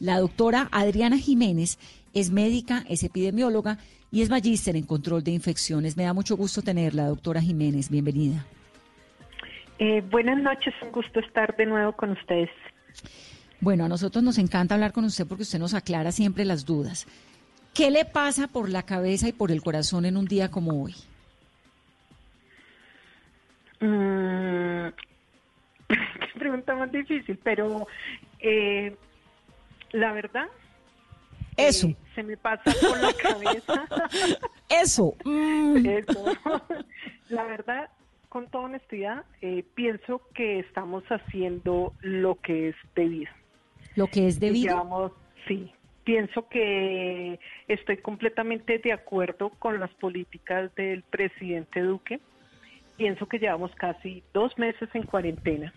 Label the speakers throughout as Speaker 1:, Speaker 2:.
Speaker 1: La doctora Adriana Jiménez es médica, es epidemióloga y es magíster en control de infecciones. Me da mucho gusto tenerla, doctora Jiménez. Bienvenida.
Speaker 2: Eh, buenas noches, un gusto estar de nuevo con ustedes.
Speaker 1: Bueno, a nosotros nos encanta hablar con usted porque usted nos aclara siempre las dudas. ¿Qué le pasa por la cabeza y por el corazón en un día como hoy?
Speaker 2: Mm, qué pregunta más difícil, pero eh, la verdad
Speaker 1: eso.
Speaker 2: Eh, se me pasa por la cabeza.
Speaker 1: Eso. Mm.
Speaker 2: Eso. La verdad, con toda honestidad, eh, pienso que estamos haciendo lo que es debido.
Speaker 1: Lo que es debido.
Speaker 2: sí. Pienso que estoy completamente de acuerdo con las políticas del presidente Duque. Pienso que llevamos casi dos meses en cuarentena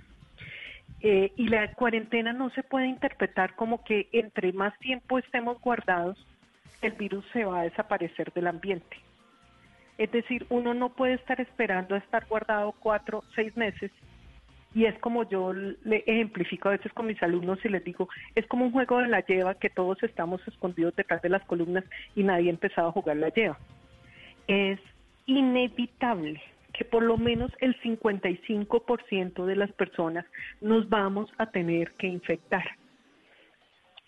Speaker 2: eh, y la cuarentena no se puede interpretar como que entre más tiempo estemos guardados, el virus se va a desaparecer del ambiente. Es decir, uno no puede estar esperando a estar guardado cuatro, seis meses. Y es como yo le ejemplifico a veces con mis alumnos y les digo, es como un juego de la lleva que todos estamos escondidos detrás de las columnas y nadie ha empezado a jugar la lleva. Es inevitable que por lo menos el 55% de las personas nos vamos a tener que infectar.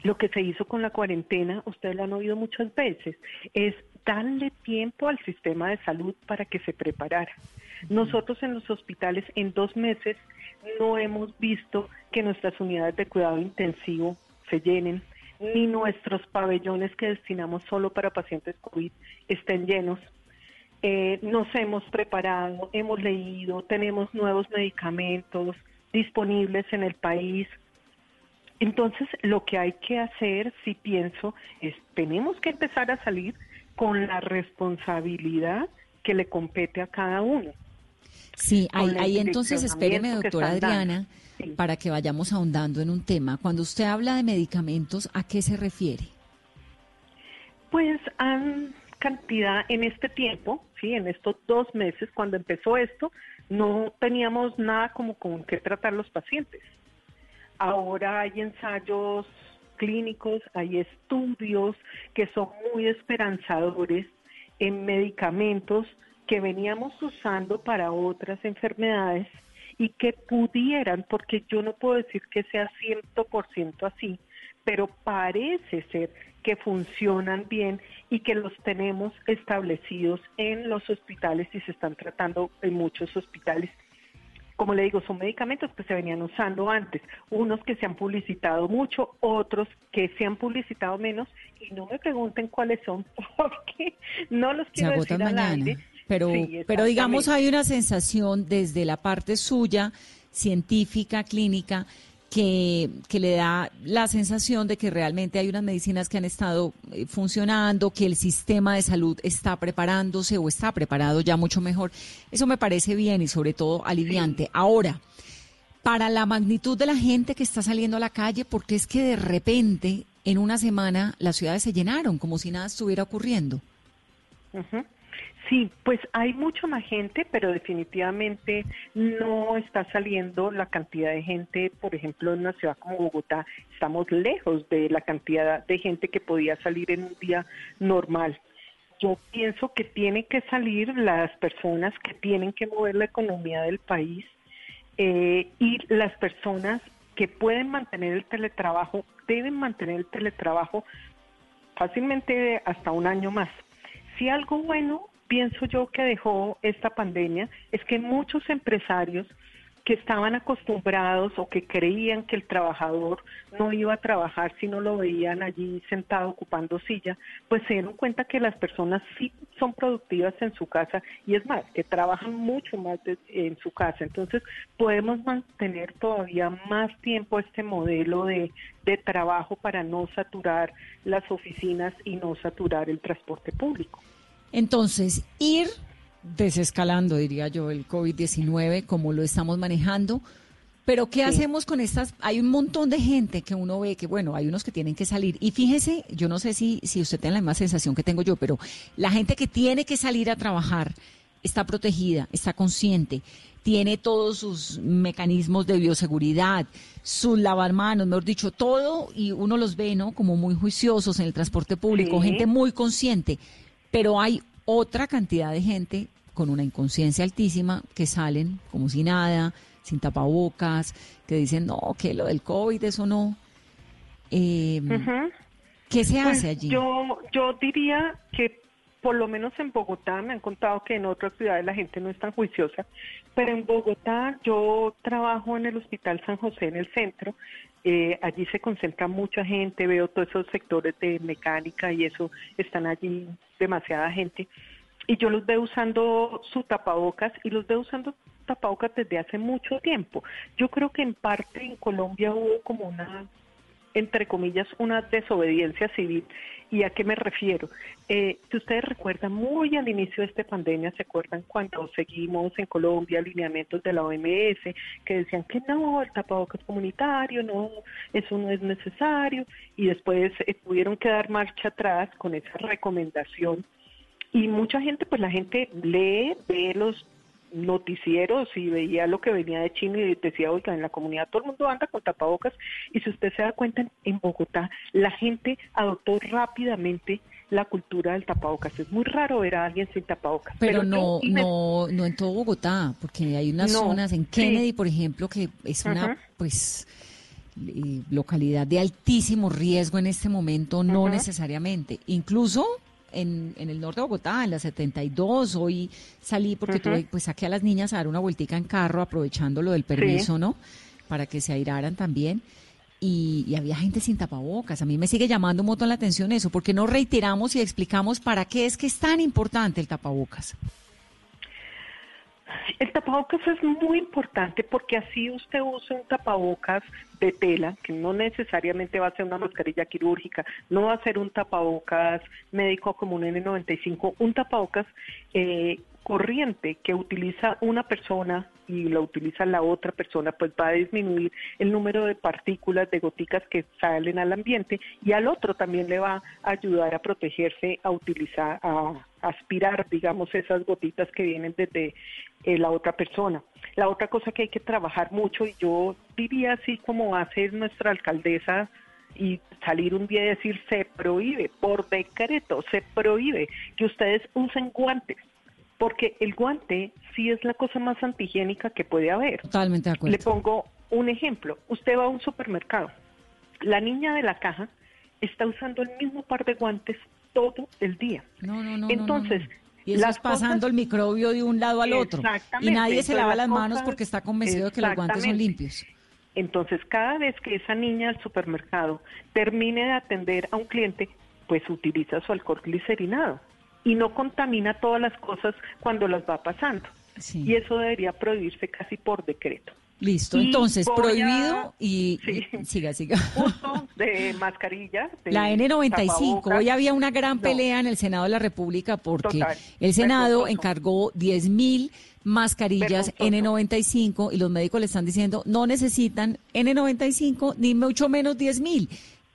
Speaker 2: Lo que se hizo con la cuarentena, ustedes lo han oído muchas veces, es darle tiempo al sistema de salud para que se preparara. Nosotros en los hospitales en dos meses no hemos visto que nuestras unidades de cuidado intensivo se llenen, ni nuestros pabellones que destinamos solo para pacientes COVID estén llenos. Eh, nos hemos preparado, hemos leído, tenemos nuevos medicamentos disponibles en el país. Entonces, lo que hay que hacer, si pienso, es tenemos que empezar a salir con la responsabilidad que le compete a cada uno.
Speaker 1: Sí, ahí, entonces espéreme, doctora Adriana, para que vayamos ahondando en un tema. Cuando usted habla de medicamentos, ¿a qué se refiere?
Speaker 2: Pues han cantidad en este tiempo, sí, en estos dos meses, cuando empezó esto, no teníamos nada como con qué tratar los pacientes. Ahora hay ensayos clínicos, hay estudios que son muy esperanzadores en medicamentos que veníamos usando para otras enfermedades y que pudieran, porque yo no puedo decir que sea 100% así, pero parece ser que funcionan bien y que los tenemos establecidos en los hospitales y se están tratando en muchos hospitales. Como le digo, son medicamentos que se venían usando antes, unos que se han publicitado mucho, otros que se han publicitado menos y no me pregunten cuáles son porque no los quiero decir al aire.
Speaker 1: Pero, pero digamos hay una sensación desde la parte suya, científica, clínica, que, le da la sensación de que realmente hay unas medicinas que han estado eh, funcionando, que el sistema de salud está preparándose o está preparado ya mucho mejor. Eso me parece bien y sobre todo aliviante. Ahora, para la magnitud de la gente que está saliendo a la calle, porque es que de repente en una semana las ciudades se llenaron como si nada estuviera ocurriendo.
Speaker 2: Sí, pues hay mucha más gente, pero definitivamente no está saliendo la cantidad de gente, por ejemplo, en una ciudad como Bogotá, estamos lejos de la cantidad de gente que podía salir en un día normal. Yo pienso que tienen que salir las personas que tienen que mover la economía del país eh, y las personas que pueden mantener el teletrabajo deben mantener el teletrabajo fácilmente hasta un año más. Si algo bueno pienso yo que dejó esta pandemia es que muchos empresarios que estaban acostumbrados o que creían que el trabajador no iba a trabajar si no lo veían allí sentado ocupando silla, pues se dieron cuenta que las personas sí son productivas en su casa y es más, que trabajan mucho más en su casa. Entonces podemos mantener todavía más tiempo este modelo de, de trabajo para no saturar las oficinas y no saturar el transporte público.
Speaker 1: Entonces, ir desescalando, diría yo, el COVID-19 como lo estamos manejando. Pero ¿qué hacemos con estas? Hay un montón de gente que uno ve que, bueno, hay unos que tienen que salir. Y fíjese, yo no sé si, si usted tiene la misma sensación que tengo yo, pero la gente que tiene que salir a trabajar está protegida, está consciente, tiene todos sus mecanismos de bioseguridad, sus manos, mejor dicho, todo, y uno los ve, ¿no? Como muy juiciosos en el transporte público, gente muy consciente, pero hay otra cantidad de gente con una inconsciencia altísima que salen como si nada, sin tapabocas, que dicen, no, que lo del COVID, eso no. Eh, ¿Qué se hace pues allí?
Speaker 2: Yo, yo diría que por lo menos en Bogotá, me han contado que en otras ciudades la gente no es tan juiciosa, pero en Bogotá yo trabajo en el Hospital San José en el centro, eh, allí se concentra mucha gente, veo todos esos sectores de mecánica y eso, están allí demasiada gente, y yo los veo usando su tapabocas y los veo usando tapabocas desde hace mucho tiempo. Yo creo que en parte en Colombia hubo como una entre comillas, una desobediencia civil. ¿Y a qué me refiero? Eh, si ustedes recuerdan, muy al inicio de esta pandemia, ¿se acuerdan cuando seguimos en Colombia alineamientos de la OMS que decían que no, el tapabocas comunitario, no, eso no es necesario? Y después eh, tuvieron que dar marcha atrás con esa recomendación. Y mucha gente, pues la gente lee, ve los noticieros y veía lo que venía de China y decía, oiga, en la comunidad todo el mundo anda con tapabocas y si usted se da cuenta, en Bogotá la gente adoptó rápidamente la cultura del tapabocas. Es muy raro ver a alguien sin tapabocas.
Speaker 1: Pero, no, no, no en todo Bogotá, porque hay unas zonas en Kennedy, por ejemplo, que es una, pues localidad de altísimo riesgo en este momento, no necesariamente. Incluso en, en, el norte de Bogotá, en la 72. Hoy salí porque tuve, pues saqué a las niñas a dar una vueltica en carro, aprovechando lo del permiso, ¿no? Para que se airaran también. Y, y, había gente sin tapabocas. A mí me sigue llamando un montón la atención eso, porque no reiteramos y explicamos para qué es que es tan importante el tapabocas.
Speaker 2: El tapabocas es muy importante porque así usted usa un tapabocas de tela, que no necesariamente va a ser una mascarilla quirúrgica, no va a ser un tapabocas médico como un N95, un tapabocas eh, corriente que utiliza una persona y lo utiliza la otra persona, pues va a disminuir el número de partículas, de goticas que salen al ambiente y al otro también le va a ayudar a protegerse, a utilizar, a aspirar, digamos, esas gotitas que vienen desde eh, la otra persona. La otra cosa que hay que trabajar mucho, y yo diría así como hace nuestra alcaldesa, y salir un día y decir se prohíbe, por decreto, se prohíbe que ustedes usen guantes, porque el guante sí es la cosa más antihigiénica que puede haber.
Speaker 1: Totalmente de acuerdo.
Speaker 2: Le pongo un ejemplo, usted va a un supermercado, la niña de la caja está usando el mismo par de guantes todo el día.
Speaker 1: No, no, no.
Speaker 2: Entonces,
Speaker 1: y estás pasando el microbio de un lado al otro. Y nadie se lava las manos porque está convencido de que los guantes son limpios.
Speaker 2: Entonces, cada vez que esa niña del supermercado termine de atender a un cliente, pues utiliza su alcohol glicerinado y no contamina todas las cosas cuando las va pasando. Y eso debería prohibirse casi por decreto.
Speaker 1: Listo, entonces prohibido y, siga, siga.
Speaker 2: Uso de mascarilla.
Speaker 1: la N95. Hoy había una gran pelea en el Senado de la República porque el Senado encargó 10 mil mascarillas N95 y los médicos le están diciendo no necesitan N95 ni mucho menos 10 mil.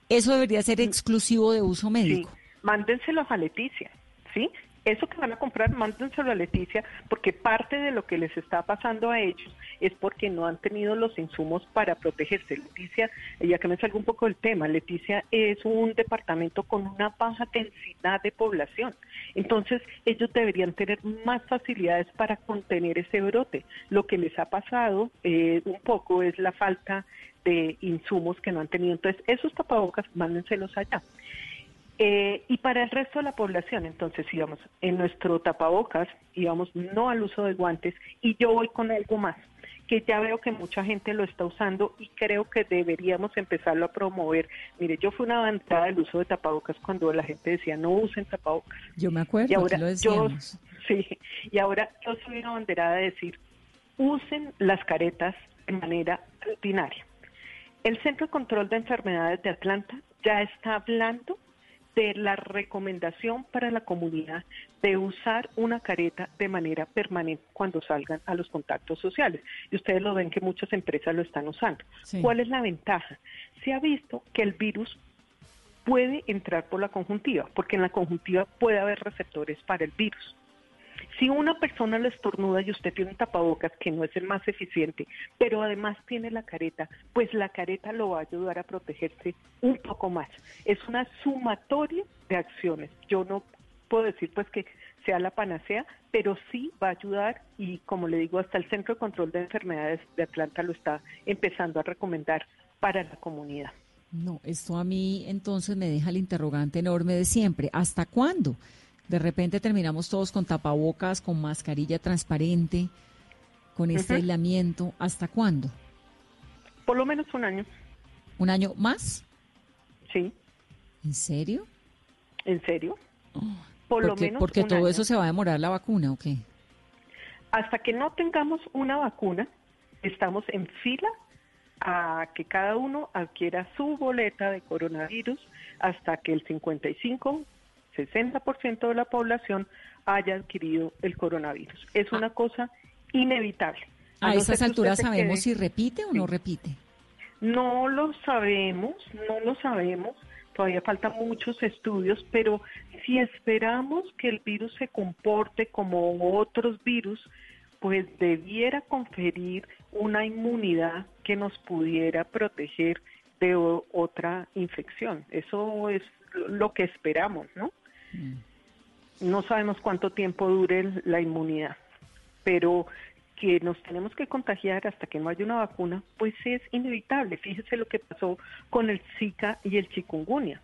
Speaker 1: Eso debería ser exclusivo de uso médico. Sí.
Speaker 2: Mándenselos a Leticia, ¿sí? eso que van a comprar, mándenselo a Leticia, porque parte de lo que les está pasando a ellos es porque no han tenido los insumos para protegerse. Leticia, ya que me salgo un poco del tema, Leticia es un departamento con una baja densidad de población. Entonces, ellos deberían tener más facilidades para contener ese brote. Lo que les ha pasado eh, un poco es la falta de insumos que no han tenido. Entonces, esos tapabocas, mándenselos allá. Eh, y para el resto de la población, entonces íbamos en nuestro tapabocas, íbamos no al uso de guantes y yo voy con algo más, que ya veo que mucha gente lo está usando y creo que deberíamos empezarlo a promover. Mire, yo fui una avanzada del uso de tapabocas cuando la gente decía no usen tapabocas.
Speaker 1: Yo me acuerdo, y ahora lo Yo,
Speaker 2: sí, y ahora yo soy una banderada de decir, usen las caretas de manera rutinaria. El Centro de Control de Enfermedades de Atlanta ya está hablando de la recomendación para la comunidad de usar una careta de manera permanente cuando salgan a los contactos sociales. Y ustedes lo ven que muchas empresas lo están usando. ¿Cuál es la ventaja? Se ha visto que el virus puede entrar por la conjuntiva, porque en la conjuntiva puede haber receptores para el virus. Si una persona le estornuda y usted tiene un tapabocas que no es el más eficiente, pero además tiene la careta, pues la careta lo va a ayudar a protegerse un poco más. Es una sumatoria de acciones. Yo no puedo decir pues que sea la panacea, pero sí va a ayudar y como le digo, hasta el Centro de Control de Enfermedades de Atlanta lo está empezando a recomendar para la comunidad.
Speaker 1: No, esto a mí entonces me deja el interrogante enorme de siempre. ¿Hasta cuándo? De repente terminamos todos con tapabocas, con mascarilla transparente, con este aislamiento. ¿Hasta cuándo?
Speaker 2: Por lo menos un año.
Speaker 1: ¿Un año más?
Speaker 2: Sí.
Speaker 1: ¿En serio?
Speaker 2: ¿En serio?
Speaker 1: Oh, Por lo menos. Porque todo eso se va a demorar la vacuna, ¿o qué?
Speaker 2: Hasta que no tengamos una vacuna, estamos en fila a que cada uno adquiera su boleta de coronavirus hasta que el 55 60% de la población haya adquirido el coronavirus. Es una cosa inevitable.
Speaker 1: ¿A, esas alturas sabemos si repite o no repite?
Speaker 2: No lo sabemos, no lo sabemos. Todavía faltan muchos estudios, pero si esperamos que el virus se comporte como otros virus, pues debiera conferir una inmunidad que nos pudiera proteger de otra infección. Eso es lo que esperamos, ¿no? Mm. No sabemos cuánto tiempo dure la inmunidad, pero que nos tenemos que contagiar hasta que no haya una vacuna, pues es inevitable. Fíjese lo que pasó con el Zika y el chikungunya.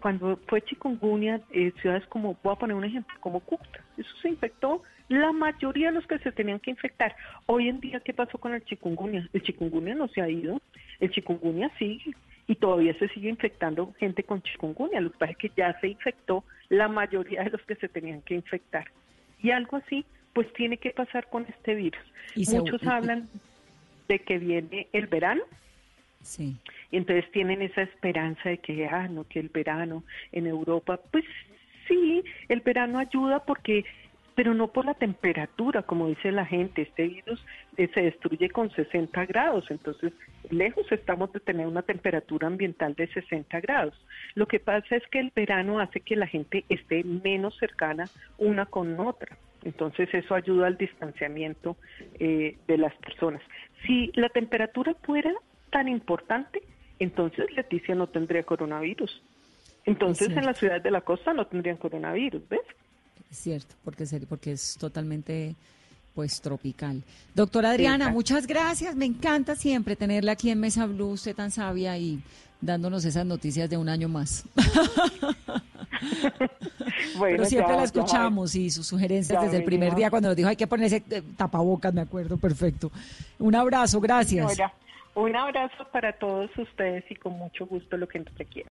Speaker 2: Cuando fue chikungunya, eh, ciudades como, voy a poner un ejemplo, como Cúcuta, eso se infectó la mayoría de los que se tenían que infectar. Hoy en día, ¿qué pasó con el chikungunya? El chikungunya no se ha ido, el chikungunya sigue y todavía se sigue infectando gente con chikungunya. Lo que pasa es que ya se infectó la mayoría de los que se tenían que infectar. Y algo así, pues tiene que pasar con este virus. Muchos hablan de que viene el verano.
Speaker 1: Sí.
Speaker 2: Y entonces tienen esa esperanza de que, ah, no, que el verano en Europa, pues sí, el verano ayuda porque pero no por la temperatura, como dice la gente. Este virus eh, se destruye con 60 grados, entonces lejos estamos de tener una temperatura ambiental de 60 grados. Lo que pasa es que el verano hace que la gente esté menos cercana una con otra. Entonces eso ayuda al distanciamiento eh, de las personas. Si la temperatura fuera tan importante, entonces Leticia no tendría coronavirus. Entonces en las ciudades de la costa no tendrían coronavirus, ¿ves?
Speaker 1: Cierto, porque, porque es totalmente pues tropical. Doctora Adriana, muchas gracias. Me encanta siempre tenerla aquí en Mesa Blue, usted tan sabia y dándonos esas noticias de un año más. Pero siempre la escuchamos y sus sugerencias desde el primer día cuando nos dijo hay que ponerse eh, tapabocas, me acuerdo, perfecto. Un abrazo, gracias.
Speaker 2: un abrazo para todos ustedes y con mucho gusto lo que nos requiera.